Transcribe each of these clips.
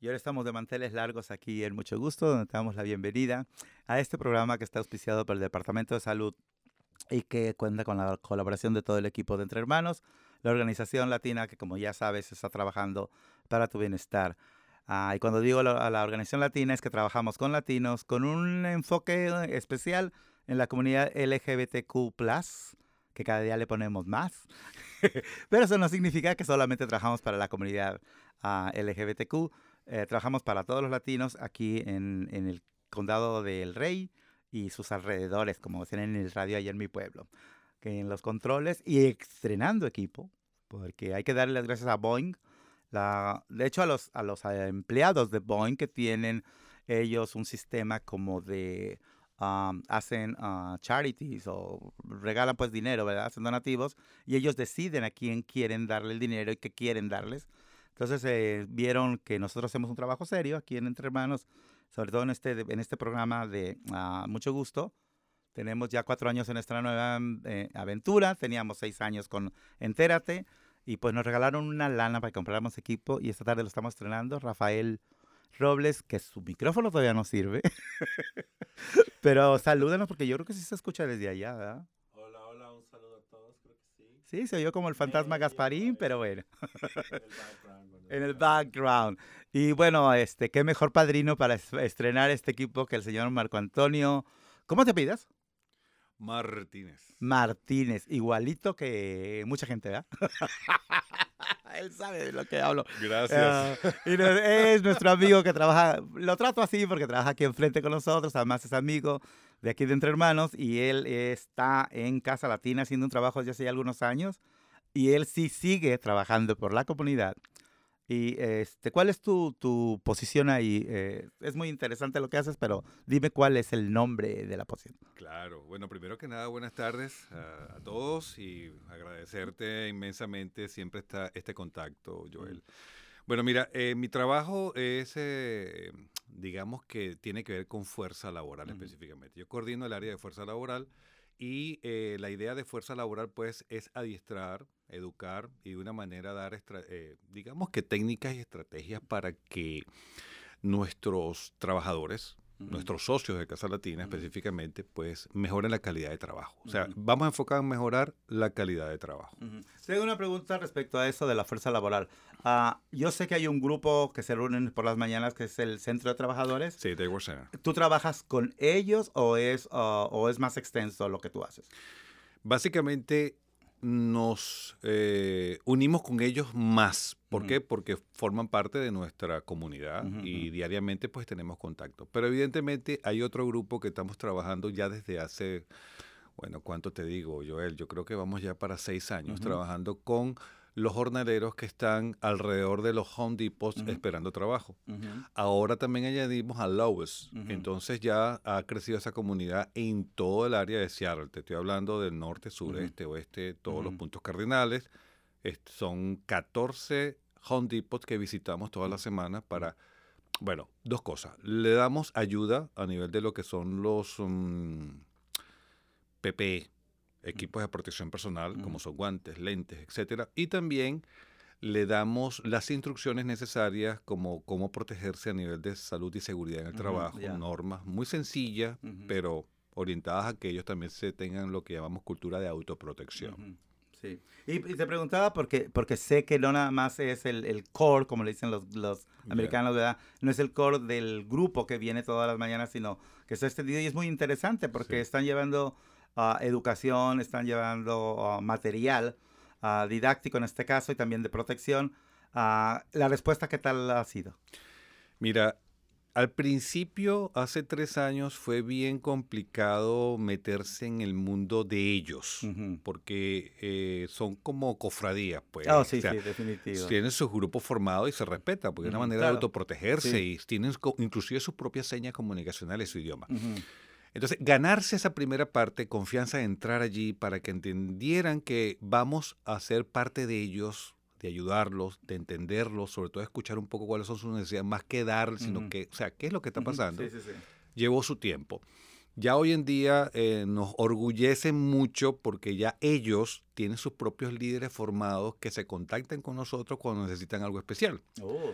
Y ahora estamos de manteles largos aquí en Mucho Gusto, donde te damos la bienvenida a este programa que está auspiciado por el Departamento de Salud y que cuenta con la colaboración de todo el equipo de Entre Hermanos, la organización latina que como ya sabes está trabajando para tu bienestar. Ah, y cuando digo la, la organización latina es que trabajamos con latinos con un enfoque especial en la comunidad LGBTQ+, que cada día le ponemos más. Pero eso no significa que solamente trabajamos para la comunidad uh, LGBTQ. Eh, trabajamos para todos los latinos aquí en, el condado del Rey y sus alrededores, como decían en el radio allá en mi pueblo. Que en los controles y estrenando equipo, porque hay que darle las gracias a Boeing. De hecho, a los, a los empleados de Boeing que tienen ellos un sistema como de Um, hacen uh, charities o regalan pues dinero, ¿verdad? Hacen donativos y ellos deciden a quién quieren darle el dinero y qué quieren darles. Entonces eh, vieron que nosotros hacemos un trabajo serio aquí en Entre Hermanos, sobre todo en este, en este programa de uh, Mucho Gusto. Tenemos ya cuatro años en nuestra nueva eh, aventura, teníamos seis años con Entérate y pues nos regalaron una lana para que compráramos equipo y esta tarde lo estamos estrenando. Rafael Robles, que su micrófono todavía no sirve. Pero salúdenos porque yo creo que sí se escucha desde allá, ¿verdad? Hola, hola, un saludo a todos, creo que sí. Sí, se oyó como el fantasma Sí, Gasparín, sí, pero bueno. El en el background. Y bueno, este, qué mejor padrino para es- estrenar este equipo que el señor Marco Antonio. ¿Cómo te pidas? Martínez. Martínez, igualito que mucha gente, ¿verdad? Él sabe de lo que hablo. Gracias. Ah, y es nuestro amigo que trabaja, lo trato así porque trabaja aquí enfrente con nosotros, además es amigo de aquí de Entre Hermanos y él está en Casa Latina haciendo un trabajo desde hace algunos años y él sí sigue trabajando por la comunidad. Y este, ¿cuál es tu, tu posición ahí? Eh, es muy interesante lo que haces, pero dime cuál es el nombre de la posición. Claro. Bueno, primero que nada, buenas tardes a, a todos y agradecerte inmensamente siempre está este contacto, Joel. Bueno, mira, eh, mi trabajo es, eh, digamos que tiene que ver con fuerza laboral Ujú. específicamente. Yo coordino el área de fuerza laboral y eh, la idea de fuerza laboral pues es adiestrar, educar y de una manera dar, eh, digamos que técnicas y estrategias para que nuestros trabajadores, Nuestros socios de Casa Latina específicamente, pues mejoren la calidad de trabajo. O sea, vamos a enfocar en mejorar la calidad de trabajo. Tengo una pregunta respecto a eso de la fuerza laboral. Ah, yo sé que hay un grupo que se reúnen por las mañanas que es el Centro de Trabajadores. Sí, de. ¿Tú trabajas con ellos o es, ah, o es más extenso lo que tú haces? Básicamente nos eh, unimos con ellos más. ¿Por qué? Porque forman parte de nuestra comunidad y diariamente pues tenemos contacto. Pero evidentemente hay otro grupo que estamos trabajando ya desde hace, bueno, ¿cuánto te digo, Joel? Yo creo que vamos ya para seis años trabajando con los jornaleros que están alrededor de los Home Depots esperando trabajo. Ahora también añadimos a Lowe's. Entonces ya ha crecido esa comunidad en todo el área de Seattle. Te estoy hablando del norte, sureste, oeste, todos los puntos cardinales. Son 14 Home Depots que visitamos todas las semanas para, bueno, dos cosas. Le damos ayuda a nivel de lo que son los mm, PPE, equipos de protección personal, como son guantes, lentes, etcétera, y también le damos las instrucciones necesarias como cómo protegerse a nivel de salud y seguridad en el trabajo, normas muy sencillas, pero orientadas a que ellos también se tengan lo que llamamos cultura de autoprotección. Sí. Y, y te preguntaba porque, porque sé que no nada más es el, el core, como le dicen los, los americanos, ¿verdad? No es el core del grupo que viene todas las mañanas, sino que está extendido y es muy interesante porque Sí. están llevando ah, educación, están llevando ah, material ah, didáctico en este caso y también de protección. ¿La respuesta qué tal ha sido? Mira, al principio, hace tres años, fue bien complicado meterse en el mundo de ellos, porque eh, son como cofradías, pues. Oh, o sí, sea, sí, definitivo. Tienen sus grupos formados y se respeta, porque es una manera claro. de autoprotegerse Sí. y tienen inclusive sus propias señas comunicacionales, su idioma. Ujú. Entonces, ganarse esa primera parte, confianza de entrar allí para que entendieran que vamos a ser parte de ellos, de ayudarlos, de entenderlos, sobre todo escuchar un poco cuáles son sus necesidades, más que dar, sino que, o sea, qué es lo que está pasando, Sí, sí, sí. llevó su tiempo. Ya hoy en día eh, nos orgullecen mucho porque ya ellos tienen sus propios líderes formados que se contactan con nosotros cuando necesitan algo especial. Oh.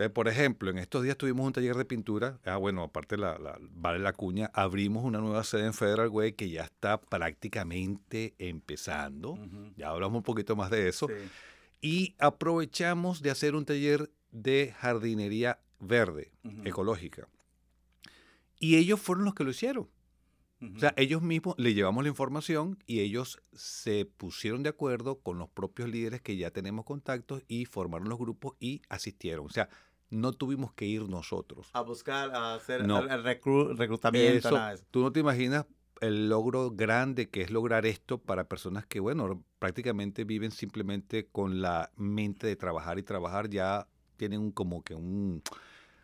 Entonces, por ejemplo, en estos días tuvimos un taller de pintura. Ah, bueno, aparte la, la, vale la cuña, abrimos una nueva sede en Federal Way que ya está prácticamente empezando. Ya hablamos un poquito más de eso. Y aprovechamos de hacer un taller de jardinería verde, ecológica. Y ellos fueron los que lo hicieron. O sea, ellos mismos le llevamos la información y ellos se pusieron de acuerdo con los propios líderes que ya tenemos contactos y formaron los grupos y asistieron. O sea, no tuvimos que ir nosotros. A buscar, a hacer el reclutamiento. Tú no te imaginas el logro grande que es lograr esto para personas que, bueno, prácticamente viven simplemente con la mente de trabajar y trabajar, ya tienen como que un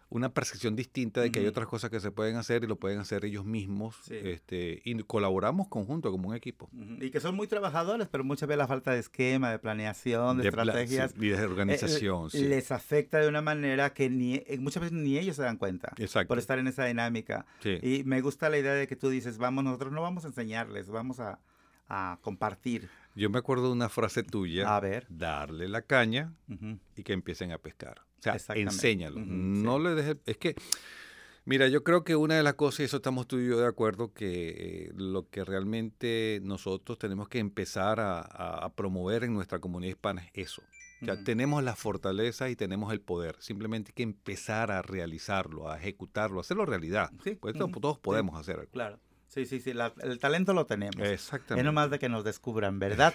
una percepción distinta de que hay otras cosas que se pueden hacer y lo pueden hacer ellos mismos. Este, y colaboramos conjunto como un equipo. Y que son muy trabajadores, pero muchas veces la falta de esquema, de planeación, de, estrategias. y de organización. Eh, les afecta de una manera que ni, eh, muchas veces ni ellos se dan cuenta. Por estar en esa dinámica. Y me gusta la idea de que tú dices, vamos, nosotros no vamos a enseñarles, vamos a, a compartir. Yo me acuerdo de una frase tuya. A ver. Darle la caña y que empiecen a pescar. O sea, enséñalo. no le dejes. Es que, mira, yo creo que una de las cosas, y eso estamos tú y yo de acuerdo, que eh, lo que realmente nosotros tenemos que empezar a, promover en nuestra comunidad hispana es eso. Sea, tenemos la fortaleza y tenemos el poder. Simplemente hay que empezar a realizarlo, a ejecutarlo, a hacerlo realidad. Sí. Pues todos podemos hacerlo. Claro. Sí, sí, sí, el talento lo tenemos. Exactamente. Es nomás de que nos descubran, ¿verdad?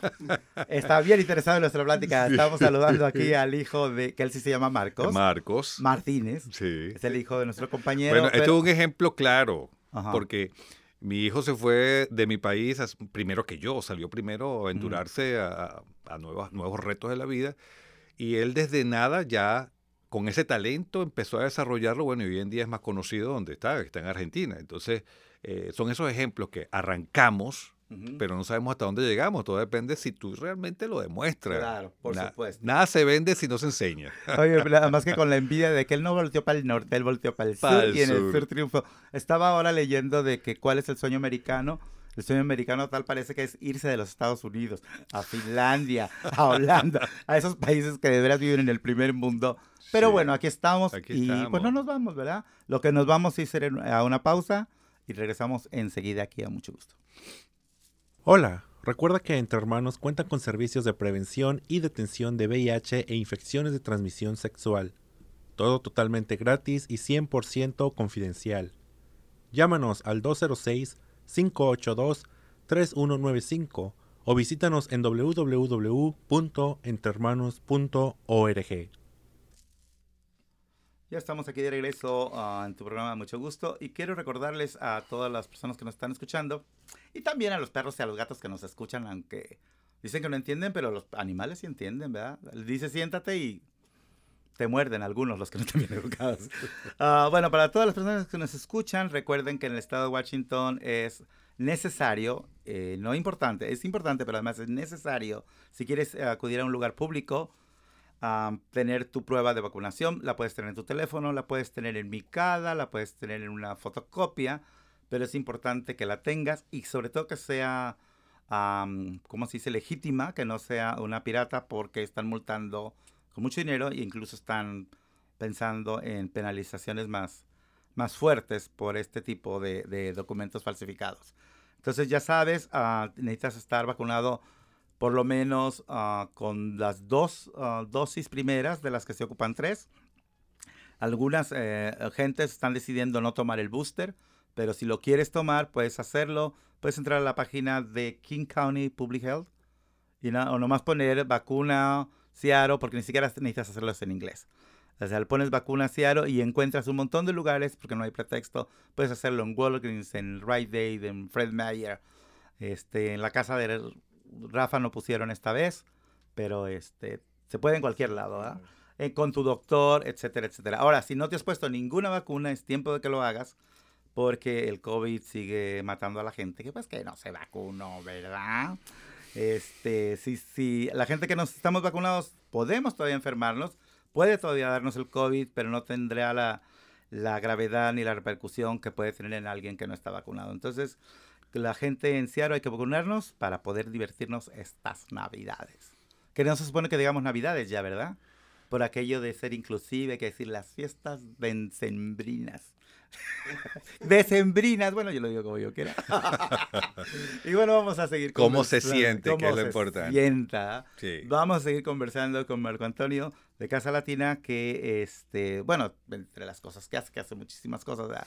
Está bien interesado en nuestra plática. Estamos saludando aquí al hijo de, que él sí se llama Marcos. Marcos. Martínez. Sí. Es el hijo de nuestro compañero. Bueno, esto es un ejemplo claro, porque mi hijo se fue de mi país primero que yo, salió primero a aventurarse a, a nuevos, nuevos retos de la vida. Y él desde nada ya con ese talento empezó a desarrollarlo, bueno, y hoy en día es más conocido donde está, está en Argentina. Entonces, eh, son esos ejemplos que arrancamos, pero no sabemos hasta dónde llegamos. Todo depende si tú realmente lo demuestras. Claro, por supuesto. Nada se vende si no se enseña. Oye, además que con la envidia de que él no volteó para el norte, él volteó para el sur y en el sur triunfó. Estaba ahora leyendo de que cuál es el sueño americano el sueño americano tal parece que es irse de los Estados Unidos a Finlandia, a Holanda, a esos países que de veras viven en el primer mundo. Pero bueno, aquí estamos y pues no nos vamos, ¿verdad? Lo que nos vamos es hacer a una pausa y regresamos enseguida aquí a mucho gusto. Hola, recuerda que Entre Hermanos cuenta con servicios de prevención y detención de VIH e infecciones de transmisión sexual. Todo totalmente gratis y 100% confidencial. Llámanos al 206 582-3195 o visítanos en www.entermanos.org. Ya estamos aquí de regreso ah, en tu programa Mucho Gusto y quiero recordarles a todas las personas que nos están escuchando y también a los perros y a los gatos que nos escuchan, aunque dicen que no entienden, pero los animales sí entienden, ¿verdad? Dice siéntate y te muerden algunos, los que no están bien educados. Ah, bueno, para todas las personas que nos escuchan, recuerden que en el estado de Washington es necesario, eh, no importante, es importante, pero además es necesario, si quieres acudir a un lugar público, tener tu prueba de vacunación. La puedes tener en tu teléfono, la puedes tener en micada, la puedes tener en una fotocopia, pero es importante que la tengas y sobre todo que sea, como se dice?, legítima, que no sea una pirata porque están multando con mucho dinero e incluso están pensando en penalizaciones más, más fuertes por este tipo de, documentos falsificados. Entonces ya sabes, ah, necesitas estar vacunado por lo menos ah, con las dos ah, dosis primeras de las que se ocupan tres. Algunas eh, gentes están decidiendo no tomar el booster, pero si lo quieres tomar, puedes hacerlo. Puedes entrar a la página de King County Public Health y o nomás poner vacuna Seattle, porque ni siquiera necesitas hacerlo en inglés. O sea, pones vacuna Seattle y encuentras un montón de lugares, porque no hay pretexto. Puedes hacerlo en Walgreens, en Rite Aid, en Fred Meyer. Este, en la casa de Rafa no pusieron esta vez, pero este, se puede en cualquier lado, eh, con tu doctor, etcétera, etcétera. Ahora, si no te has puesto ninguna vacuna, es tiempo de que lo hagas, porque el COVID sigue matando a la gente, que pues que no se vacunó, ¿verdad? Este, si, si la gente que nos estamos vacunados podemos todavía enfermarnos, puede todavía darnos el COVID, pero no tendrá la, la gravedad ni la repercusión que puede tener en alguien que no está vacunado. Entonces, la gente en Seattle hay que vacunarnos para poder divertirnos estas navidades. Que no se supone que digamos navidades ya, ¿verdad? por aquello de ser inclusive, hay que decir las fiestas decembrinas. Decembrinas, bueno, yo lo digo como yo quiera. y bueno, vamos a seguir. ¿Cómo se siente? Que cómo es lo se importante. sienta. Sí. Vamos a seguir conversando con Marco Antonio de Casa Latina, que, este, bueno, entre las cosas que hace, que hace muchísimas cosas. ¿verdad?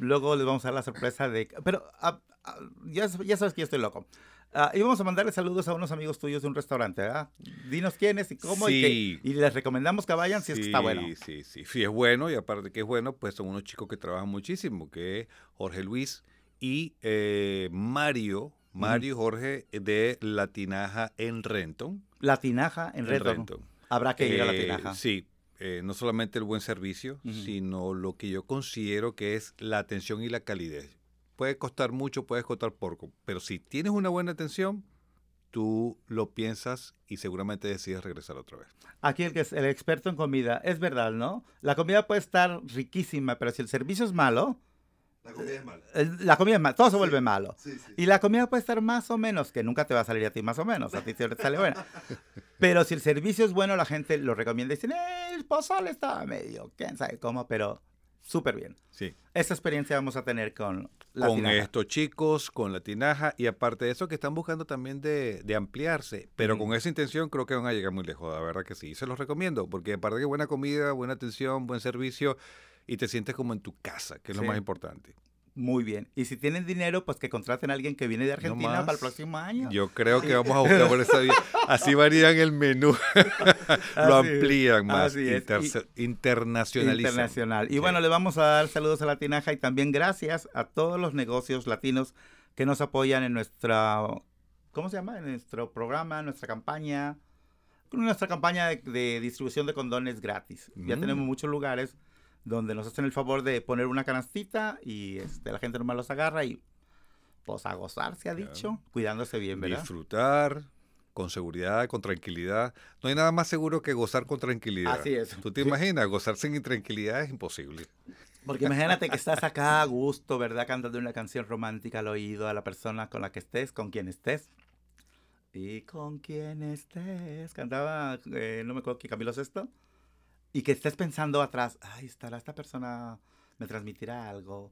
Luego les vamos a dar la sorpresa de... Pero ah, ah, ya, ya sabes que yo estoy loco. Ah, y vamos a mandarle saludos a unos amigos tuyos de un restaurante, ¿verdad? Dinos quiénes y cómo y, que- y les recomendamos que vayan si es que está bueno. Sí, sí, sí. Es bueno y aparte que es bueno, pues son unos chicos que trabajan muchísimo, que es Jorge Luis y eh, Mario, Mario y Jorge de Latinaja en Renton. La tinaja en en Redon. Renton. Habrá que ir a la Eh, tinaja. Sí, eh, no solamente el buen servicio, sino lo que yo considero que es la atención y la calidez. Puede costar mucho, puede costar poco, pero si tienes una buena atención, tú lo piensas y seguramente decides regresar otra vez. Aquí el que es el experto en comida, es verdad, ¿no? La comida puede estar riquísima, pero si el servicio es malo, La comida es mala. el- la comida es mala, todo se vuelve malo. Sí, sí. Y la comida puede estar más o menos, que nunca te va a salir a ti más o menos, a ti siempre te sale buena. Pero si el servicio es bueno, la gente lo recomienda y dicen, "Eh, el pozole estaba medio, quién sabe cómo, pero súper bien. Sí. Esa experiencia vamos a tener con la con tinaja. estos chicos, con la tinaja y aparte de eso que están buscando también de, de ampliarse, pero con esa intención creo que van a llegar muy lejos, la verdad que sí, y se los recomiendo, porque aparte de buena comida, buena atención, buen servicio y te sientes como en tu casa, que es Sí. lo más importante. Muy bien. Y si tienen dinero, pues que contraten a alguien que viene de Argentina para el próximo año. Yo creo que vamos a buscar por esa vía. Así varían el menú, lo Así amplían más, así es. internacionalizan. Internacional. Y Sí. bueno, le vamos a dar saludos a la Tinaja y también gracias a todos los negocios latinos que nos apoyan en nuestra, ¿cómo se llama? En nuestro programa, en nuestra campaña, en nuestra campaña de, de distribución de condones gratis. Ya Mm. tenemos muchos lugares donde nos hacen el favor de poner una canastita y este, la gente nomás los agarra y pues a gozar, se ha Claro. dicho, cuidándose bien, ¿verdad? Disfrutar con seguridad, con tranquilidad. No hay nada más seguro que gozar con tranquilidad. Así es. ¿Tú te Sí. imaginas? Gozar sin intranquilidad es imposible. Porque imagínate que estás acá a gusto, ¿verdad? Cantando una canción romántica al oído a la persona con la que estés, con quien estés. Y con quien estés. Cantaba, eh, no me acuerdo que Camilo Sesto. Y que estés pensando atrás, ay, estará esta persona, me transmitirá algo.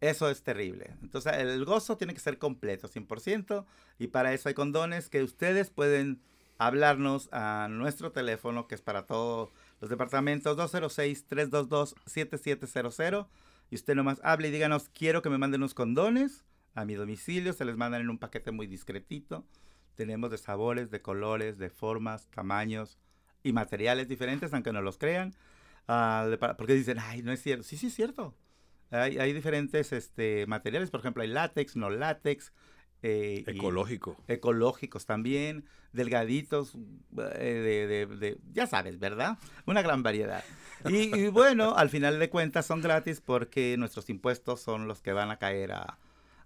Eso es terrible. Entonces, el gozo tiene que ser completo, 100%. Y para eso hay condones que ustedes pueden hablarnos a nuestro teléfono, que es para todos los departamentos 206-322-7700. Y usted nomás hable y díganos, quiero que me manden unos condones a mi domicilio. Se les mandan en un paquete muy discretito. Tenemos de sabores, de colores, de formas, tamaños y materiales diferentes, aunque no los crean. Pa- porque dicen, ay, no es cierto. Sí, sí es cierto. Hay, hay diferentes este, materiales, por ejemplo, hay látex, no látex. eh, Ecológico. ecológicos también, delgaditos, eh, de, de- de- ya sabes, ¿verdad? Una gran variedad. Y, y bueno, al final de cuentas son gratis porque nuestros impuestos son los que van a caer a,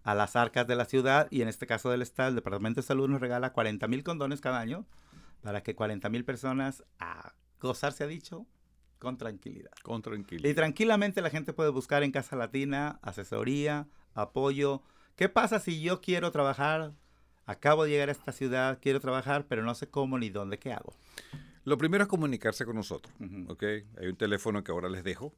a las arcas de la ciudad y en este caso del Estado, el Departamento de Salud nos regala 40 mil condones cada año para que 40 mil personas a gozar, se ha dicho, con tranquilidad. Con Y tranquilidad. tranquilamente la gente puede buscar en Casa Latina asesoría, apoyo. ¿Qué pasa si yo quiero trabajar? Acabo de llegar a esta ciudad, quiero trabajar, pero no sé cómo ni dónde, ¿qué hago? Lo primero es comunicarse con nosotros. ¿ok? Hay un teléfono que ahora les dejo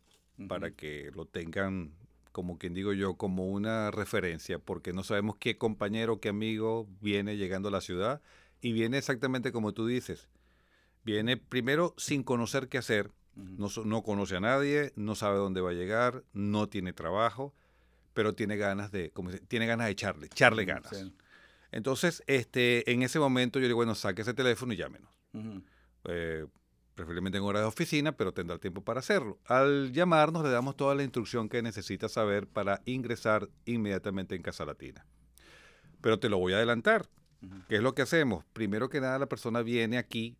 para que lo tengan, como quien digo yo, como una referencia, porque no sabemos qué compañero, qué amigo viene llegando a la ciudad y viene exactamente como tú dices. Viene primero sin conocer qué hacer, no, conoce a nadie, no sabe dónde va a llegar, no tiene trabajo, pero tiene ganas de, como se- tiene ganas de echarle, echarle ganas. sí. Entonces, este, en ese momento yo digo, bueno, saque ese teléfono y llámenos. Ujú. Eh, preferiblemente en hora de oficina, pero tendrá tiempo para hacerlo. Al llamarnos le damos toda la instrucción que necesita saber para ingresar inmediatamente en Casa Latina. Pero te lo voy a adelantar. ¿Qué es lo que hacemos? Primero que nada, la persona viene aquí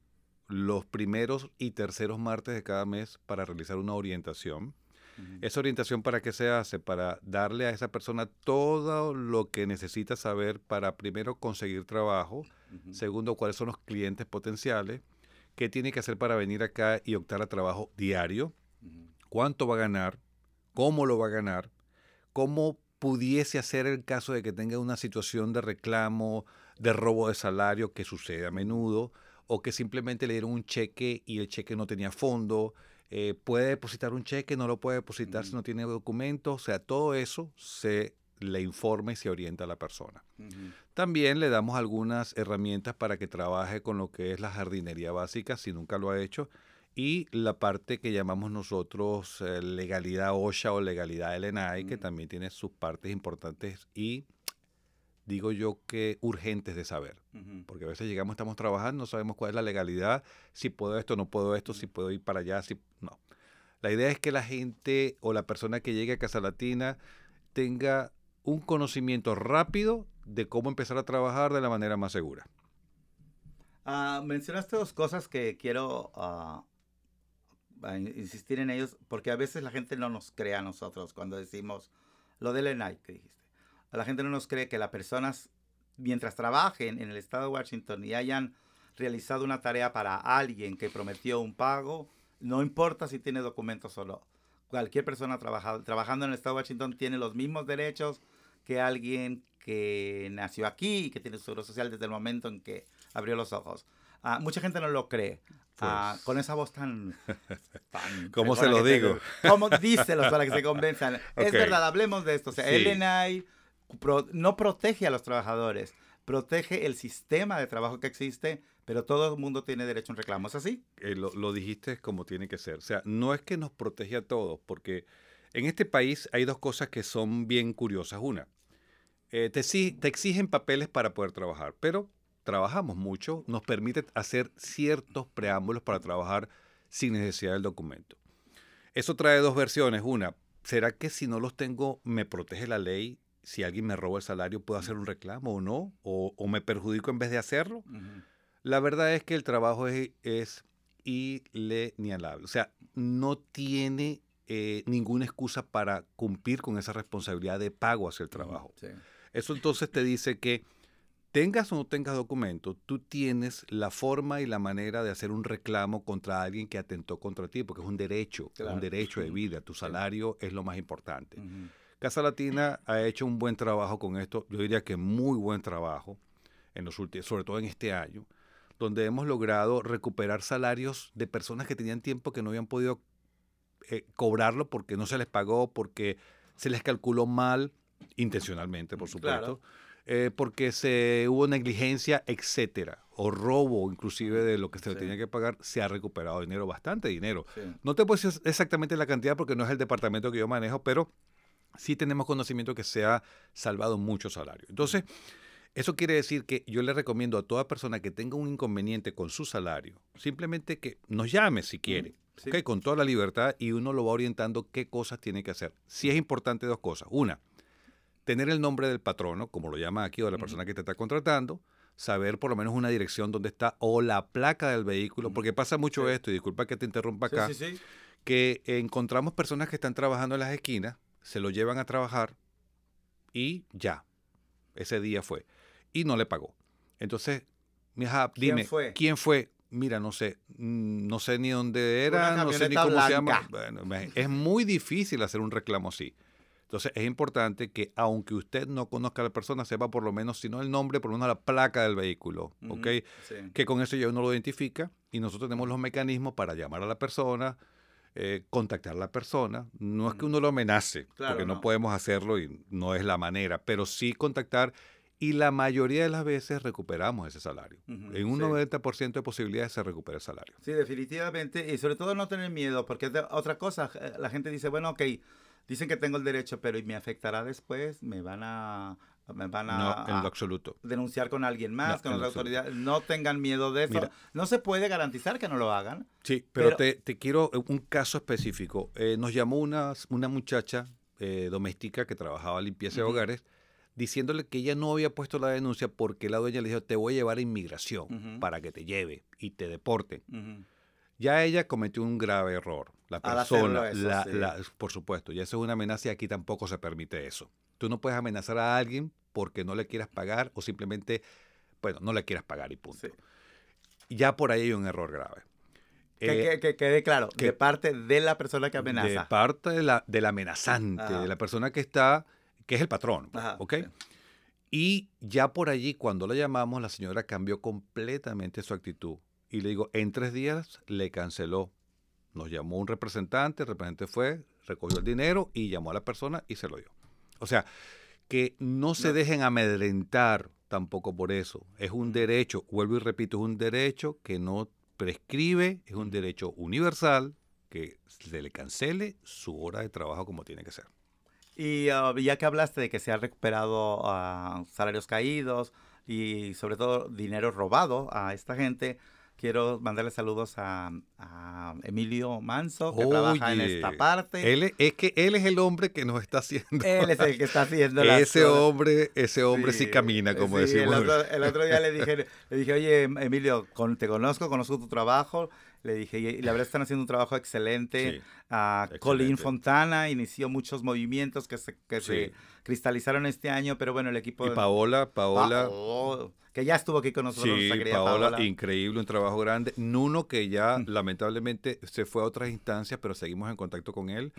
los primeros y terceros martes de cada mes para realizar una orientación. Ujú. ¿Esa orientación para qué se hace? Para darle a esa persona todo lo que necesita saber para primero conseguir trabajo, Ujú. segundo cuáles son los clientes potenciales, qué tiene que hacer para venir acá y optar a trabajo diario, Ujú. cuánto va a ganar, cómo lo va a ganar, cómo pudiese hacer el caso de que tenga una situación de reclamo, de robo de salario que sucede a menudo, o que simplemente le dieron un cheque y el cheque no tenía fondo. eh, puede depositar un cheque, no lo puede depositar si no tiene documentos. O sea, todo eso se le informa y se orienta a la persona. También le damos algunas herramientas para que trabaje con lo que es la jardinería básica, si nunca lo ha hecho, y la parte que llamamos nosotros eh, legalidad OSHA o legalidad LNI, que Mm. también tiene sus partes importantes y digo yo que urgentes de saber. Ujú. Porque a veces llegamos, estamos trabajando, no sabemos cuál es la legalidad, si puedo esto, no puedo esto, si puedo ir para allá, si no. La idea es que la gente o la persona que llegue a Casa Latina tenga un conocimiento rápido de cómo empezar a trabajar de la manera más segura. Ah, mencionaste dos cosas que quiero in- insistir en ellos, porque a veces la gente no nos cree a nosotros cuando decimos lo del ENAI que dijiste. La gente no nos cree que las personas, mientras trabajen en el estado de Washington y hayan realizado una tarea para alguien que prometió un pago, no importa si tiene documentos o no. Cualquier persona trabaja- trabajando en el estado de Washington tiene los mismos derechos que alguien que nació aquí y que tiene seguro social desde el momento en que abrió los ojos. Ah, mucha gente no lo cree. Ah, Pues. con esa voz tan... tan ¿Cómo se lo digo? ¿Cómo díselos para que se convenzan? Es Ok. verdad, hablemos de esto. O sea, Sí. el ENAI no protege a los trabajadores, protege el sistema de trabajo que existe, pero todo el mundo tiene derecho a un reclamo. ¿Es así? Eh, lo, lo dijiste como tiene que ser. O sea, no es que nos protege a todos, porque en este país hay dos cosas que son bien curiosas. Una, eh, te exigen papeles para poder trabajar, pero trabajamos mucho, nos permite hacer ciertos preámbulos para trabajar sin necesidad del documento. Eso trae dos versiones. Una, ¿será que si no los tengo me protege la ley? Si alguien me roba el salario, ¿puedo hacer un reclamo o no? ¿O, o me perjudico en vez de hacerlo? La verdad es que el trabajo es, es inalienable. O sea, no tiene eh, ninguna excusa para cumplir con esa responsabilidad de pago hacia el trabajo. Sí. Eso entonces te dice que tengas o no tengas documento, tú tienes la forma y la manera de hacer un reclamo contra alguien que atentó contra ti, porque es un derecho, es un derecho de vida. Tu salario es lo más importante. Casa Latina ha hecho un buen trabajo con esto, yo diría que muy buen trabajo, en los últimos, sobre todo en este año, donde hemos logrado recuperar salarios de personas que tenían tiempo que no habían podido eh, cobrarlo porque no se les pagó, porque se les calculó mal, intencionalmente, por supuesto, Claro. eh, porque se hubo negligencia, etcétera, o robo inclusive de lo que se le tenía que pagar, se ha recuperado dinero, bastante dinero. Sí. No te puedo decir exactamente la cantidad porque no es el departamento que yo manejo, pero sí tenemos conocimiento que se ha salvado mucho salario. Entonces, eso quiere decir que yo le recomiendo a toda persona que tenga un inconveniente con su salario, simplemente que nos llame si quiere, Sí. con toda la libertad y uno lo va orientando qué cosas tiene que hacer. Sí es importante dos cosas. Una, tener el nombre del patrono, como lo llama aquí, o de la persona que te está contratando, saber por lo menos una dirección donde está o la placa del vehículo, porque pasa mucho Sí. esto, y disculpa que te interrumpa Sí, acá, sí, sí. que encontramos personas que están trabajando en las esquinas, se lo llevan a trabajar y ya, ese día fue. Y no le pagó. Entonces, mi hija, ¿Quién dime, fue? ¿quién fue? Mira, no sé, mm, no sé ni dónde era, no sé ni cómo se llama. Bueno, es muy difícil hacer un reclamo así. Entonces, es importante que aunque usted no conozca a la persona, sepa por lo menos, si no el nombre, por lo menos la placa del vehículo, Ujú. ¿ok? Sí. que con eso ya uno lo identifica y nosotros tenemos los mecanismos para llamar a la persona, eh, contactar a la persona. No es que Mm. uno lo amenace, Claro, porque no. no. podemos hacerlo y no es la manera, pero sí contactar y la mayoría de las veces recuperamos ese salario. En un sí. 90% de posibilidades se recupera el salario. Sí, definitivamente. Y sobre todo no tener miedo, porque otra cosa. eh, La gente dice, bueno, ok, dicen que tengo el derecho, pero ¿y me afectará después? ¿Me van a, me van a, No, en lo absoluto. denunciar con alguien más, No, con absoluto. autoridades? No tengan miedo de eso. Mira. no se puede garantizar que no lo hagan. Sí, pero, Pero- te, te quiero un caso específico. Eh, nos llamó una, una muchacha eh, doméstica que trabajaba limpieza de hogares diciéndole que ella no había puesto la denuncia porque la dueña le dijo, te voy a llevar a inmigración para que te lleve y te deporten. Ujú. Ya ella cometió un grave error. La persona, eso, la- sí. la- por supuesto, y eso es una amenaza y aquí tampoco se permite eso. Tú no puedes amenazar a alguien porque no le quieras pagar o simplemente, bueno, no le quieras pagar y punto. Sí. Ya por ahí hay un error grave. Que, Eh, que- que quede claro, que- de parte de la persona que de amenaza. parte de la, del amenazante, Ajá. de la persona que está, que es el patrón, Ajá, ¿ok? Y ya por allí, cuando la llamamos, la señora cambió completamente su actitud. y le digo, en tres días le canceló. Nos llamó un representante, el representante fue, recogió el dinero y llamó a la persona y se lo dio. O sea, que no se dejen amedrentar tampoco por eso. Es un derecho, vuelvo y repito, es un derecho que no prescribe, es un derecho universal que se le cancele su hora de trabajo como tiene que ser. Y uh, ya que hablaste de que se han recuperado uh, salarios caídos y sobre todo dinero robado a esta gente, quiero mandarle saludos a, a Emilio Manso, que trabaja en esta parte. Él es, que él es el hombre que nos está haciendo. Él es el que está haciendo Ese hombre, ese hombre sí, camina, como decimos. El otro, el otro, día le dije, le dije, oye, Emilio, con, te conozco, conozco tu trabajo. Le dije, y la verdad están haciendo un trabajo excelente. a Colin Fontana inició muchos movimientos que se, que se cristalizaron este año, pero bueno, el equipo... Y Paola, Paola... que ya estuvo aquí con nosotros. Sí, Paola, increíble, un trabajo grande. Nuno, que ya mm. lamentablemente se fue a otras instancias, pero seguimos en contacto con él.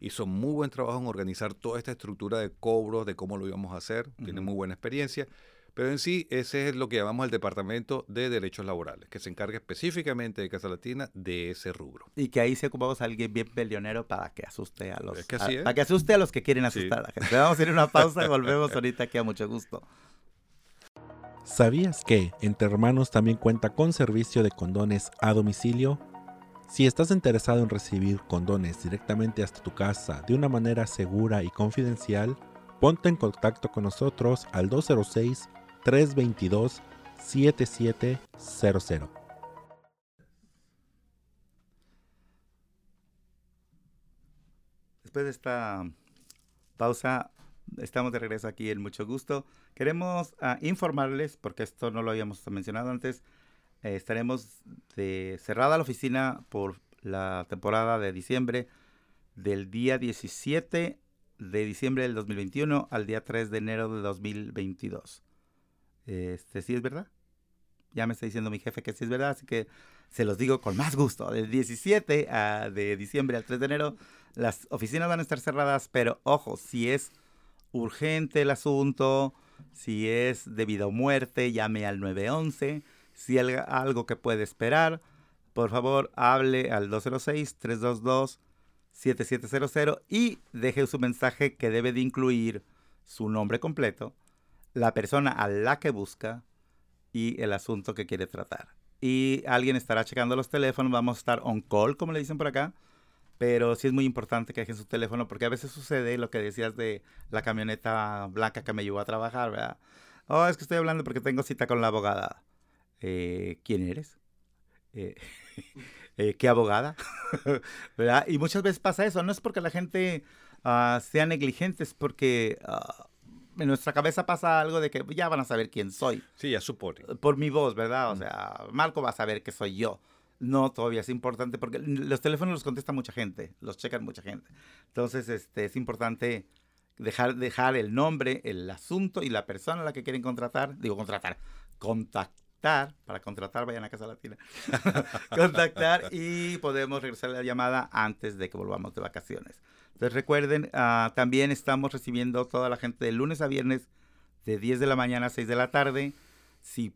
Hizo muy buen trabajo en organizar toda esta estructura de cobros, de cómo lo íbamos a hacer. Tiene muy buena experiencia. Pero en sí, ese es lo que llamamos el Departamento de Derechos Laborales, que se encarga específicamente de Casa Latina de ese rubro. Y que ahí se ocupamos a alguien bien peleonero para que asuste a los que para que asuste a los que quieren asustar a la gente. Vamos a ir a una pausa y volvemos ahorita aquí a mucho gusto. ¿Sabías que Entre Hermanos también cuenta con servicio de condones a domicilio? Si estás interesado en recibir condones directamente hasta tu casa de una manera segura y confidencial, ponte en contacto con nosotros al 206 322-7700. Después de esta pausa, estamos de regreso aquí en mucho gusto. Queremos uh, informarles, porque esto no lo habíamos mencionado antes, eh, estaremos de, cerrada la oficina por la temporada de diciembre del día 17 de diciembre del 2021 al día 3 de enero de 2022. Este, ¿sí es verdad? Ya me está diciendo mi jefe que sí es verdad, así que se los digo con más gusto. Del 17 a, de diciembre al 3 de enero, las oficinas van a estar cerradas, pero ojo, si es urgente el asunto, si es de vida o muerte, llame al 911. Si hay algo que puede esperar, por favor, hable al 206-322-7700 y deje su mensaje que debe de incluir su nombre completo, la persona a la que busca y el asunto que quiere tratar. Y alguien estará checando los teléfonos, vamos a estar on call, como le dicen por acá, pero sí es muy importante que dejen su teléfono porque a veces sucede lo que decías de la camioneta blanca que me llevó a trabajar, ¿verdad? Oh, es que estoy hablando porque tengo cita con la abogada. Eh, ¿Quién eres? Eh, eh, ¿Qué abogada? ¿verdad? Y muchas veces pasa eso, no es porque la gente uh, sea negligente, es porque... Uh, en nuestra cabeza pasa algo de que ya van a saber quién soy. Sí, ya supone. Por mi voz, ¿verdad? O sea, Marco va a saber que soy yo. No, todavía es importante porque los teléfonos los contesta mucha gente, los checan mucha gente. Entonces, este, es importante dejar, dejar el nombre, el asunto y la persona a la que quieren contratar, digo contratar, contactar, para contratar vayan a Casa Latina, contactar y podemos regresar la llamada antes de que volvamos de vacaciones. Entonces recuerden, uh, también estamos recibiendo toda la gente de lunes a viernes de 10 de la mañana a 6 de la tarde. Si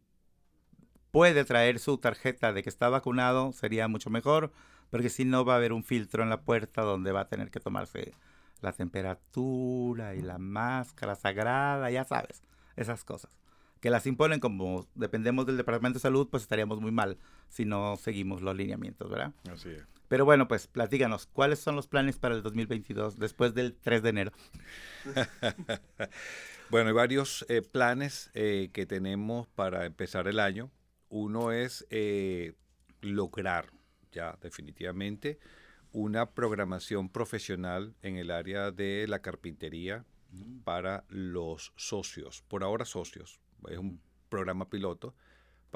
puede traer su tarjeta de que está vacunado, sería mucho mejor, porque si no va a haber un filtro en la puerta donde va a tener que tomarse la temperatura y la máscara sagrada, ya sabes, esas cosas. Que las imponen como dependemos del Departamento de Salud, pues estaríamos muy mal si no seguimos los lineamientos, ¿verdad? Así es. Pero bueno, pues platíganos, ¿cuáles son los planes para el 2022 después del 3 de enero? bueno, hay varios eh, planes eh, que tenemos para empezar el año. Uno es eh, lograr ya definitivamente una programación profesional en el área de la carpintería mm. para los socios, por ahora socios. Es un programa piloto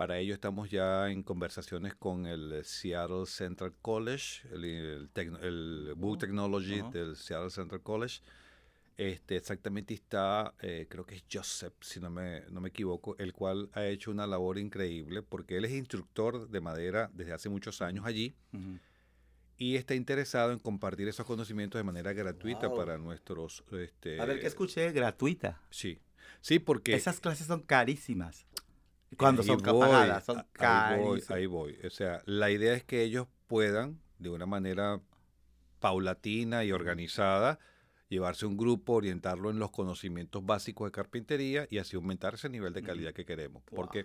para ello estamos ya en conversaciones con el Seattle Central College, el, el, oh, Technology del Seattle Central College. Este, exactamente está, eh, creo que es Joseph, si no me, no me equivoco, el cual ha hecho una labor increíble porque él es instructor de madera desde hace muchos años allí y está interesado en compartir esos conocimientos de manera gratuita para nuestros... Este, A ver, ¿qué escuché? Gratuita. Sí, sí, porque... Esas clases son carísimas. Cuando son pagadas, son ahí voy, carísimas. ahí voy. O sea, la idea es que ellos puedan, de una manera paulatina y organizada, llevarse un grupo, orientarlo en los conocimientos básicos de carpintería y así aumentar ese nivel de calidad que queremos. Porque,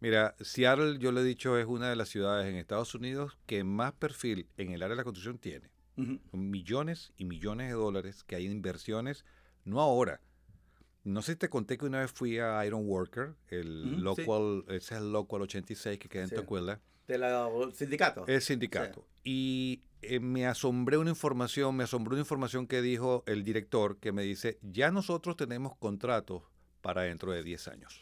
mira, Seattle, yo le he dicho, es una de las ciudades en Estados Unidos que más perfil en el área de la construcción tiene. Son millones y millones de dólares que hay en inversiones, no ahora. No sé si te conté que una vez fui a Iron Worker, el sí. local, ese es el local 86 que queda en Sí. Tequila, De la sindicato. el sindicato. Y eh, me asombré una información, me asombró una información que dijo el director que me dice, ya nosotros tenemos contratos para dentro de 10 años.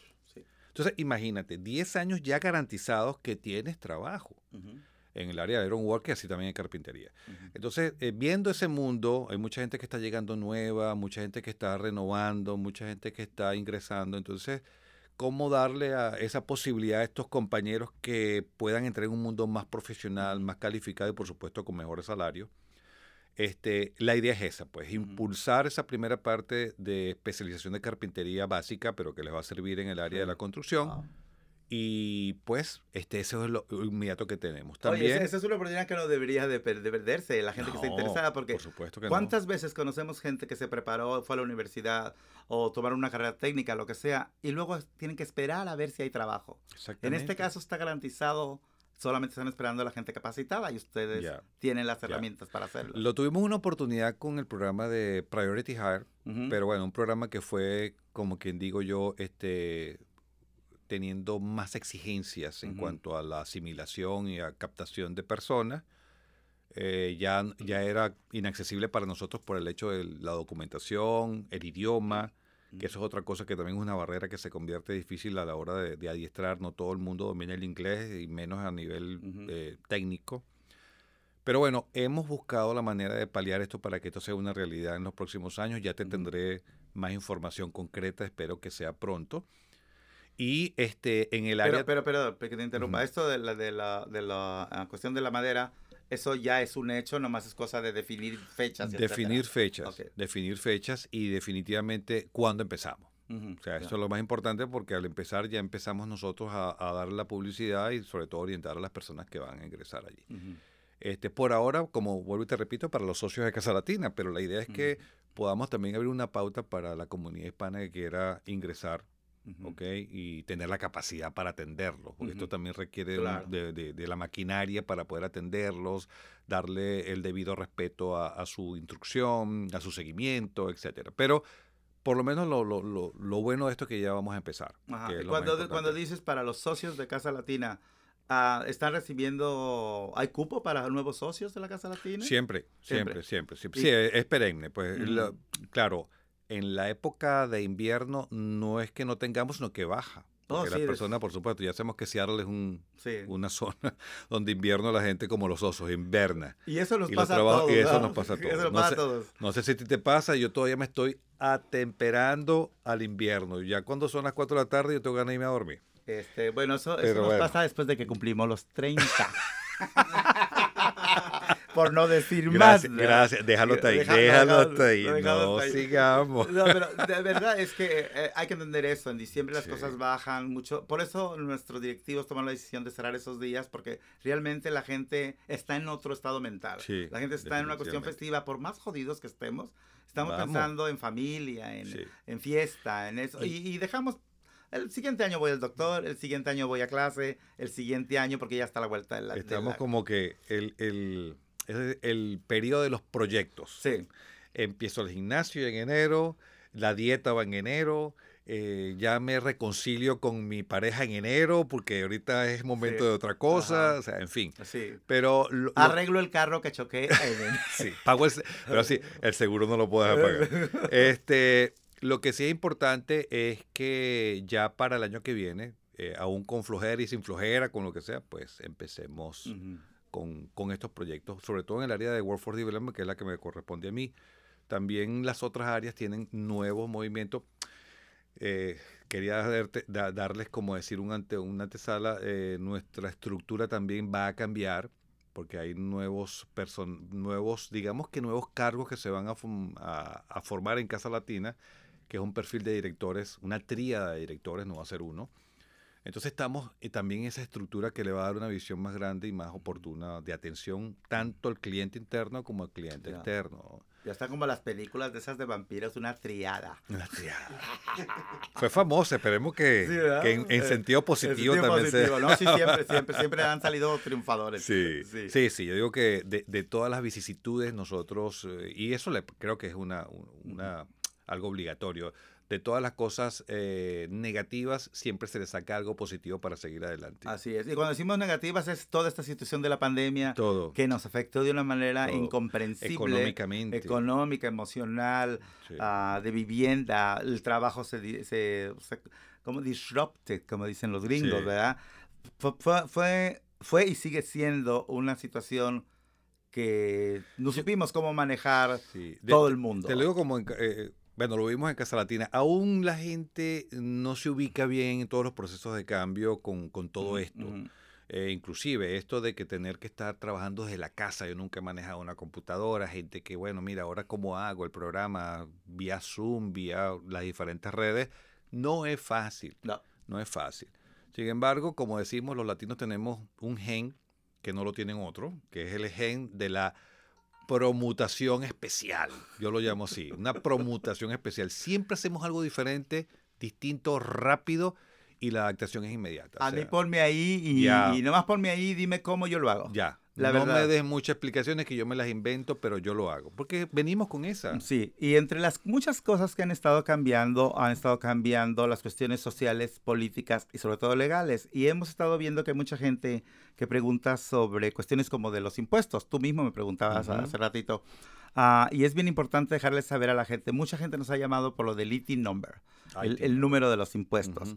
Entonces, imagínate, 10 años ya garantizados que tienes trabajo Ujú, en el área de Iron Worker y así también en carpintería. Entonces, eh, viendo ese mundo, hay mucha gente que está llegando nueva, mucha gente que está renovando, mucha gente que está ingresando. Entonces, ¿cómo darle a esa posibilidad a estos compañeros que puedan entrar en un mundo más profesional, más calificado y, por supuesto, con mejores salarios? Este, la idea es esa, pues, impulsar esa primera parte de especialización de carpintería básica, pero que les va a servir en el área de la construcción. Y pues, este, eso es lo inmediato que tenemos. También, esa, esa es una oportunidad que no debería de, per- de perderse la gente que está interesada porque por supuesto que no. ¿cuántas veces conocemos gente que se preparó, fue a la universidad o tomaron una carrera técnica, lo que sea, y luego tienen que esperar a ver si hay trabajo? En este caso está garantizado, solamente están esperando a la gente capacitada y ustedes tienen las herramientas para hacerlo. Lo tuvimos una oportunidad con el programa de Priority Hire, pero bueno, un programa que fue, como quien digo yo, este teniendo más exigencias en cuanto a la asimilación y a captación de personas. Eh, ya, ya era inaccesible para nosotros por el hecho de la documentación, el idioma, que eso es otra cosa que también es una barrera que se convierte difícil a la hora de, de adiestrar. No todo el mundo domina el inglés y menos a nivel eh, técnico. Pero bueno, hemos buscado la manera de paliar esto para que esto sea una realidad en los próximos años. Ya te tendré más información concreta, espero que sea pronto. Y este en el área Pero, pero, pero, que te interrumpa. Esto de la, de la, de la ah, cuestión de la madera, eso ya es un hecho, nomás es cosa de definir fechas. definir etcétera. fechas, definir fechas y definitivamente cuándo empezamos. O sea, eso es lo más importante porque al empezar ya empezamos nosotros a, a darle la publicidad y sobre todo orientar a las personas que van a ingresar allí. Este, por ahora, como vuelvo y te repito, para los socios de Casa Latina, pero la idea es que podamos también abrir una pauta para la comunidad hispana que quiera ingresar, Y tener la capacidad para atenderlos, porque esto también requiere de un- Claro. de, de- de la maquinaria para poder atenderlos, darle el debido respeto a, a su instrucción, a su seguimiento, etcétera. Pero por lo menos lo, lo- lo- lo bueno de esto es que ya vamos a empezar. Ajá. Y Cuando, dices para los socios de Casa Latina, ah, ¿están recibiendo, hay cupo para nuevos socios de la Casa Latina? Siempre, Siempre. siempre, siempre. siempre. Sí, es, es perenne. Pues, la- claro, en la época de invierno no es que no tengamos, sino que baja. Porque sí, las personas, por supuesto, ya sabemos que Seattle es un, Sí. una zona donde invierno la gente como los osos, inverna. Y eso nos y pasa a trabajos- todos. y eso ¿no? nos pasa a todos. Eso nos No pasa sé- a todos. No sé si a ti te pasa, yo todavía me estoy atemperando al invierno. Ya cuando son las 4 de la tarde yo tengo ganas de irme a dormir. Este, bueno, eso, eso nos bueno. pasa después de que cumplimos los 30. Por no decir Gracias, más. gracias. Déjalo hasta ahí, Déjalo, déjalo déjalo, hasta ahí. déjalo No hasta ahí. sigamos. No, pero de verdad es que eh, hay que entender eso. En diciembre las Sí. cosas bajan mucho. Por eso nuestros directivos toman la decisión de cerrar esos días, porque realmente la gente está en otro estado mental. Sí, la gente está en una cuestión festiva. Por más jodidos que estemos, estamos Vamos. pensando en familia, en, Sí. en fiesta, en eso. Y, y dejamos. El siguiente año voy al doctor, el siguiente año voy a clase, el siguiente año porque ya está la vuelta de la. de Estamos la- como que el, el, es el periodo de los proyectos. Sí. Empiezo el gimnasio en enero, la dieta va en enero, eh, ya me reconcilio con mi pareja en enero porque ahorita es momento Sí. de otra cosa, Ajá. o sea, en fin. Sí. Pero lo- lo- Arreglo el carro que choqué. en- sí, pago el, pero sí, el seguro no lo puedo dejar pagar. Este, lo que sí es importante es que ya para el año que viene, eh, aún con flojera y sin flojera, con lo que sea, pues empecemos. Con, estos proyectos, sobre todo en el área de Workforce Development, que es la que me corresponde a mí. También las otras áreas tienen nuevos movimientos. Eh, quería darte- da- darles, como decir, un ante, una antesala. eh, nuestra estructura también va a cambiar porque hay nuevos, person nuevos, digamos que nuevos cargos que se van a- a formar en Casa Latina, que es un perfil de directores, una tríada de directores, no va a ser uno. Entonces estamos eh, también en esa estructura que le va a dar una visión más grande y más oportuna de atención tanto al cliente interno como al cliente Ya. externo. Ya está como las películas de esas de vampiros, una triada. Una triada. Fue famosa, esperemos que, que en, en Eh, sentido positivo En sentido también positivo. ¿no? Sí, siempre, siempre, siempre han salido triunfadores. Sí, sí, sí, Yo digo que de, de todas las vicisitudes nosotros, eh, y eso le, creo que es una, un- una, algo obligatorio, de todas las cosas eh, negativas siempre se le saca algo positivo para seguir adelante. Así es. Y cuando decimos negativas es toda esta situación de la pandemia Todo. que nos afectó de una manera Todo. incomprensible. Económicamente. Económica, emocional, Sí. ah, de vivienda, el trabajo se, se, se- como disrupted, como dicen los gringos, Sí. ¿verdad? Fue, fue, fue, y sigue siendo una situación que no supimos cómo manejar Sí. De- todo el mundo. Te lo digo como, eh, bueno, lo vimos en Casa Latina, aún la gente no se ubica bien en todos los procesos de cambio con, con todo Ujú, esto. Eh, inclusive esto de que tener que estar trabajando desde la casa, yo nunca he manejado una computadora, gente que, bueno, mira, ahora cómo hago el programa vía Zoom, vía las diferentes redes, no es fácil, No. no es fácil. Sin embargo, como decimos, los latinos tenemos un gen que no lo tienen otro, que es el gen de la promutación especial, yo lo llamo así, una promutación especial. Siempre hacemos algo diferente, distinto, rápido y la adaptación es inmediata. o A mí sea, ponme ahí y, y nomás ponme ahí y dime cómo yo lo hago. Ya. La no verdad. me des muchas explicaciones que yo me las invento, pero yo lo hago. Porque venimos con esa. Sí, y entre las muchas cosas que han estado cambiando, han estado cambiando las cuestiones sociales, políticas y sobre todo legales. Y hemos estado viendo que hay mucha gente que pregunta sobre cuestiones como de los impuestos. Tú mismo me preguntabas hace ratito. Ah, y es bien importante dejarles saber a la gente. Mucha gente nos ha llamado por lo del ITIN number, el, número de los impuestos.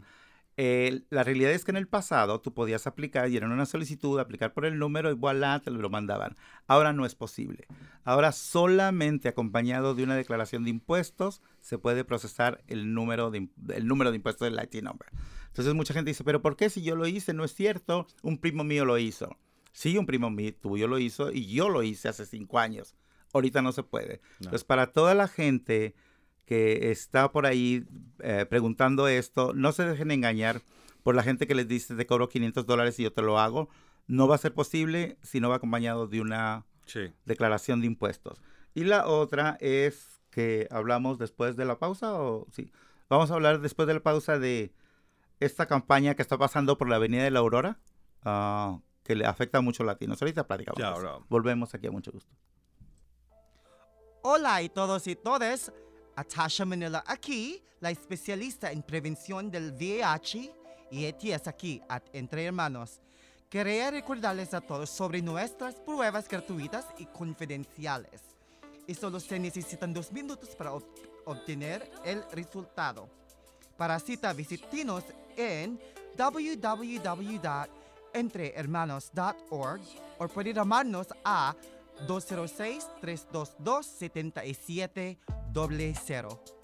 Eh, la realidad es que en el pasado tú podías aplicar, llenar una solicitud, aplicar por el número y voilà, te lo mandaban. Ahora no es posible. Ahora solamente acompañado de una declaración de impuestos se puede procesar el número de, el número de impuestos del IT number. Entonces mucha gente dice, pero ¿por qué si yo lo hice? No es cierto, un primo mío lo hizo. Sí, un primo mío tuyo lo hizo y yo lo hice hace cinco años. Ahorita no se puede. No. Entonces para toda la gente que está por ahí eh, preguntando esto, no se dejen engañar por la gente que les dice te cobro 500 dólares y yo te lo hago. No va a ser posible si no va acompañado de una Sí. declaración de impuestos. Y la otra es que hablamos después de la pausa o sí. Vamos a hablar después de la pausa de esta campaña que está pasando por la Avenida de la Aurora, ah, que le afecta a muchos latinos. Ahorita platicamos. Ya. Volvemos aquí a mucho gusto. Hola y todos y Atasha Manila aquí, la especialista en prevención del VIH y ETS aquí at Entre Hermanos. Quería recordarles a todos sobre nuestras pruebas gratuitas y confidenciales. Y solo se necesitan dos minutos para ob- obtener el resultado. Para cita, visítenos en www.entrehermanos.org o puede llamarnos a 206-322-7700.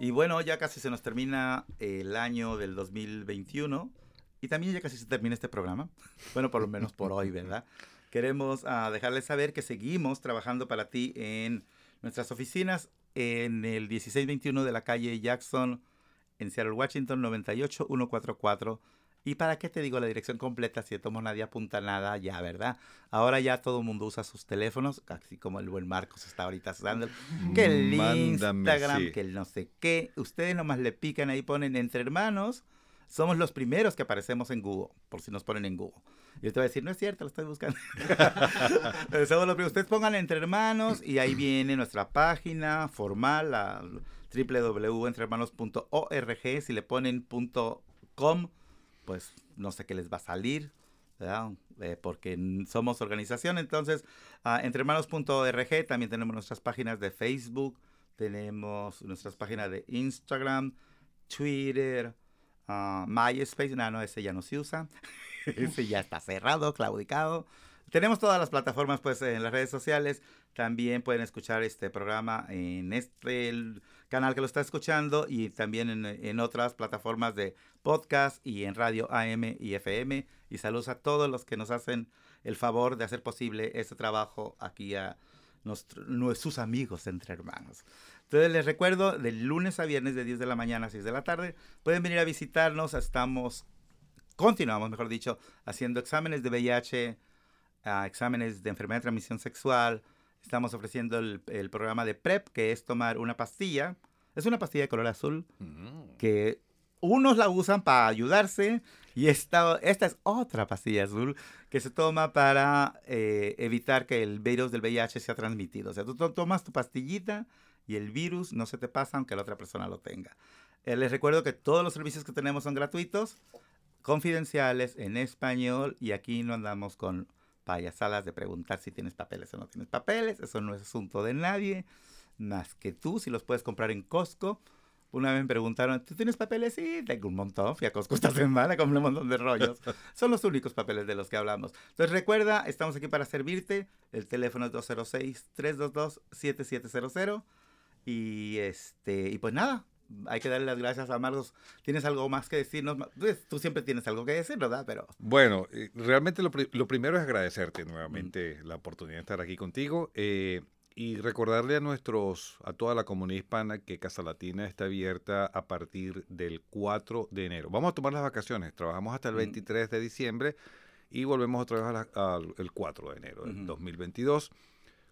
Y bueno, ya casi se nos termina el año del 2021 y también ya casi se termina este programa. Bueno, por lo menos por hoy, ¿verdad? Queremos ah, dejarles saber que seguimos trabajando para ti en nuestras oficinas en el 1621 de la calle Jackson en Seattle, Washington 98144. ¿Y para qué te digo la dirección completa si de tomo nadie apunta nada ya, verdad? Ahora ya todo el mundo usa sus teléfonos, así como el buen Marcos está ahorita usando. Que el Mándame, Instagram, sí. que el no sé qué. Ustedes nomás le pican ahí, ponen entre hermanos. Somos los primeros que aparecemos en Google, por si nos ponen en Google. Yo te voy a decir, no es cierto, lo estoy buscando. Somos los primeros. Ustedes pongan entre hermanos y ahí viene nuestra página formal, la www.entrehermanos.org. Si le ponen .com, pues no sé qué les va a salir. Eh, porque somos organización. Entonces, ah, entrehermanos.org también tenemos nuestras páginas de Facebook, tenemos nuestras páginas de Instagram, Twitter, ah, MySpace. No, no, ese ya no se usa. ese ya está cerrado, claudicado. Tenemos todas las plataformas pues en las redes sociales. También pueden escuchar este programa en este canal que lo está escuchando y también en, otras plataformas de podcast y en radio AM y FM. Y saludos a todos los que nos hacen el favor de hacer posible este trabajo aquí a nuestro- nue- sus amigos entre hermanos. Entonces les recuerdo, de lunes a viernes de 10 de la mañana a 6 de la tarde, pueden venir a visitarnos, estamos, continuamos, mejor dicho, haciendo exámenes de VIH, ah, exámenes de enfermedad de transmisión sexual, estamos ofreciendo el, el programa de PrEP, que es tomar una pastilla, es una pastilla de color azul, Mm. que unos la usan para ayudarse y esta, esta es otra pastilla azul que se toma para eh, evitar que el virus del VIH sea transmitido. O sea, tú to- tomas tu pastillita y el virus no se te pasa aunque la otra persona lo tenga. Eh, les recuerdo que todos los servicios que tenemos son gratuitos, confidenciales, en español y aquí no andamos con payasadas de preguntar si tienes papeles o no tienes papeles. Eso no es asunto de nadie más que tú, si los puedes comprar en Costco. Una vez me preguntaron, ¿tú tienes papeles? Sí, tengo un montón. Fui a Costco esta semana, compré un montón de rollos. Son los únicos papeles de los que hablamos. Entonces recuerda, estamos aquí para servirte. El teléfono es 206-322-7700. Y, este, y pues nada, hay que darle las gracias a Marcos. ¿Tienes algo más que decirnos? Pues, Tú siempre tienes algo que decir, ¿verdad? Pero Bueno, eh, realmente lo, pri- lo primero es agradecerte Mm. nuevamente la oportunidad de estar aquí contigo eh, y recordarle a nuestros, a toda la comunidad hispana que Casa Latina está abierta a partir del 4 de enero. Vamos a tomar las vacaciones, trabajamos hasta el Mm. 23 de diciembre y volvemos otra vez al el 4 de enero del Ujú. 2022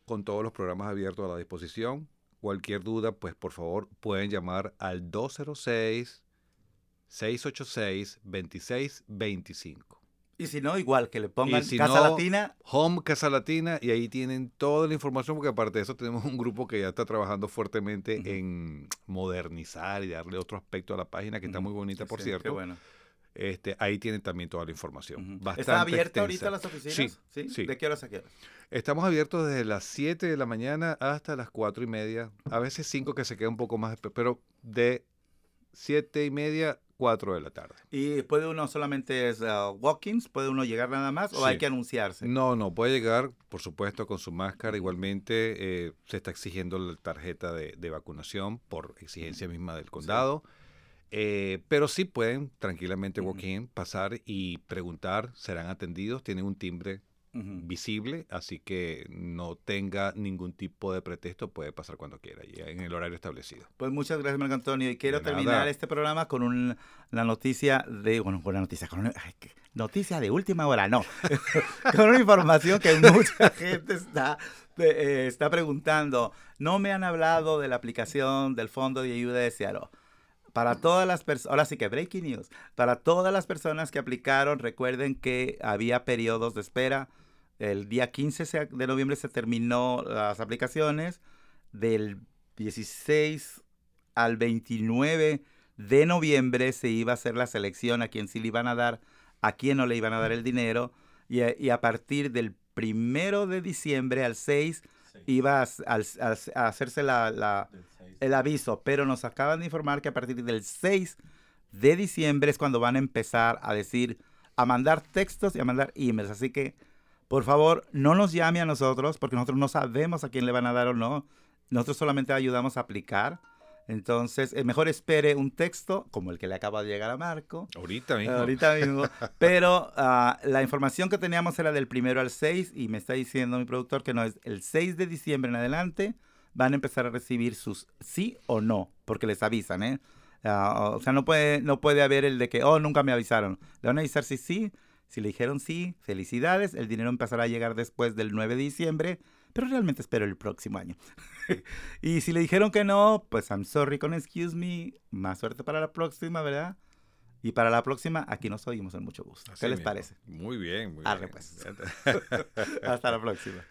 con todos los programas abiertos a la disposición. Cualquier duda, pues por favor pueden llamar al 206 686 2625. Y si no, igual que le pongan si Casa no, Latina. Home Casa Latina y ahí tienen toda la información porque aparte de eso tenemos un grupo que ya está trabajando fuertemente en modernizar y darle otro aspecto a la página que está muy bonita por Sí, Qué cierto. bueno. Este, ahí tienen también toda la información. ¿Está abierta ahorita las oficinas? Sí, sí. ¿De qué horas a qué horas? Estamos abiertos desde las 7 de la mañana hasta las 4 y media, a veces 5 que se queda un poco más, pero de 7 y media, 4 de la tarde. ¿Y puede uno solamente es uh, walk-ins? ¿Puede uno llegar nada más o Sí. hay que anunciarse? No, no, puede llegar, por supuesto, con su máscara. Igualmente eh, se está exigiendo la tarjeta de, de vacunación por exigencia misma del condado. Eh, pero sí pueden tranquilamente walk-in, pasar y preguntar, serán atendidos, tienen un timbre visible, así que no tenga ningún tipo de pretexto, puede pasar cuando quiera, y en el horario establecido. Pues muchas gracias, Marco Antonio. Y quiero De nada. terminar este programa con un- una noticia de, bueno, con una noticia, con una, ay, noticia de última hora, no. con una información que mucha gente está, eh, está preguntando. No me han hablado de la aplicación del Fondo de Ayuda de Seattle. Para todas las personas, ahora sí que breaking news, para todas las personas que aplicaron, recuerden que había periodos de espera. El día 15 se- de noviembre se terminó las aplicaciones. Del 16 al 29 de noviembre se iba a hacer la selección a quién sí le iban a dar, a quién no le iban a dar el dinero. Y a, y a partir del primero de diciembre al 6 iba a, hacerse la- la, el aviso, pero nos acaban de informar que a partir del 6 de diciembre es cuando van a empezar a decir, a mandar textos y a mandar emails. Así que, por favor, no nos llame a nosotros porque nosotros no sabemos a quién le van a dar o no. Nosotros solamente ayudamos a aplicar. Entonces, eh, mejor espere un texto como el que le acaba de llegar a Marco. Ahorita mismo. Ahorita mismo. Pero ah, la información que teníamos era del primero al 6 y me está diciendo mi productor que no es el 6 de diciembre en adelante van a empezar a recibir sus sí o no, porque les avisan, ¿eh? Ah, o sea, no puede, no puede haber el de que, oh, nunca me avisaron. Le van a avisar si sí. Si le dijeron sí, felicidades. El dinero empezará a llegar después del 9 de diciembre, pero realmente espero el próximo año. y si le dijeron que no, pues I'm sorry con excuse me. Más suerte para la próxima, ¿verdad? Y para la próxima, aquí nos oímos en mucho gusto. Así ¿Qué les mismo. parece? Muy bien, muy Arre, bien. pues. Hasta la próxima.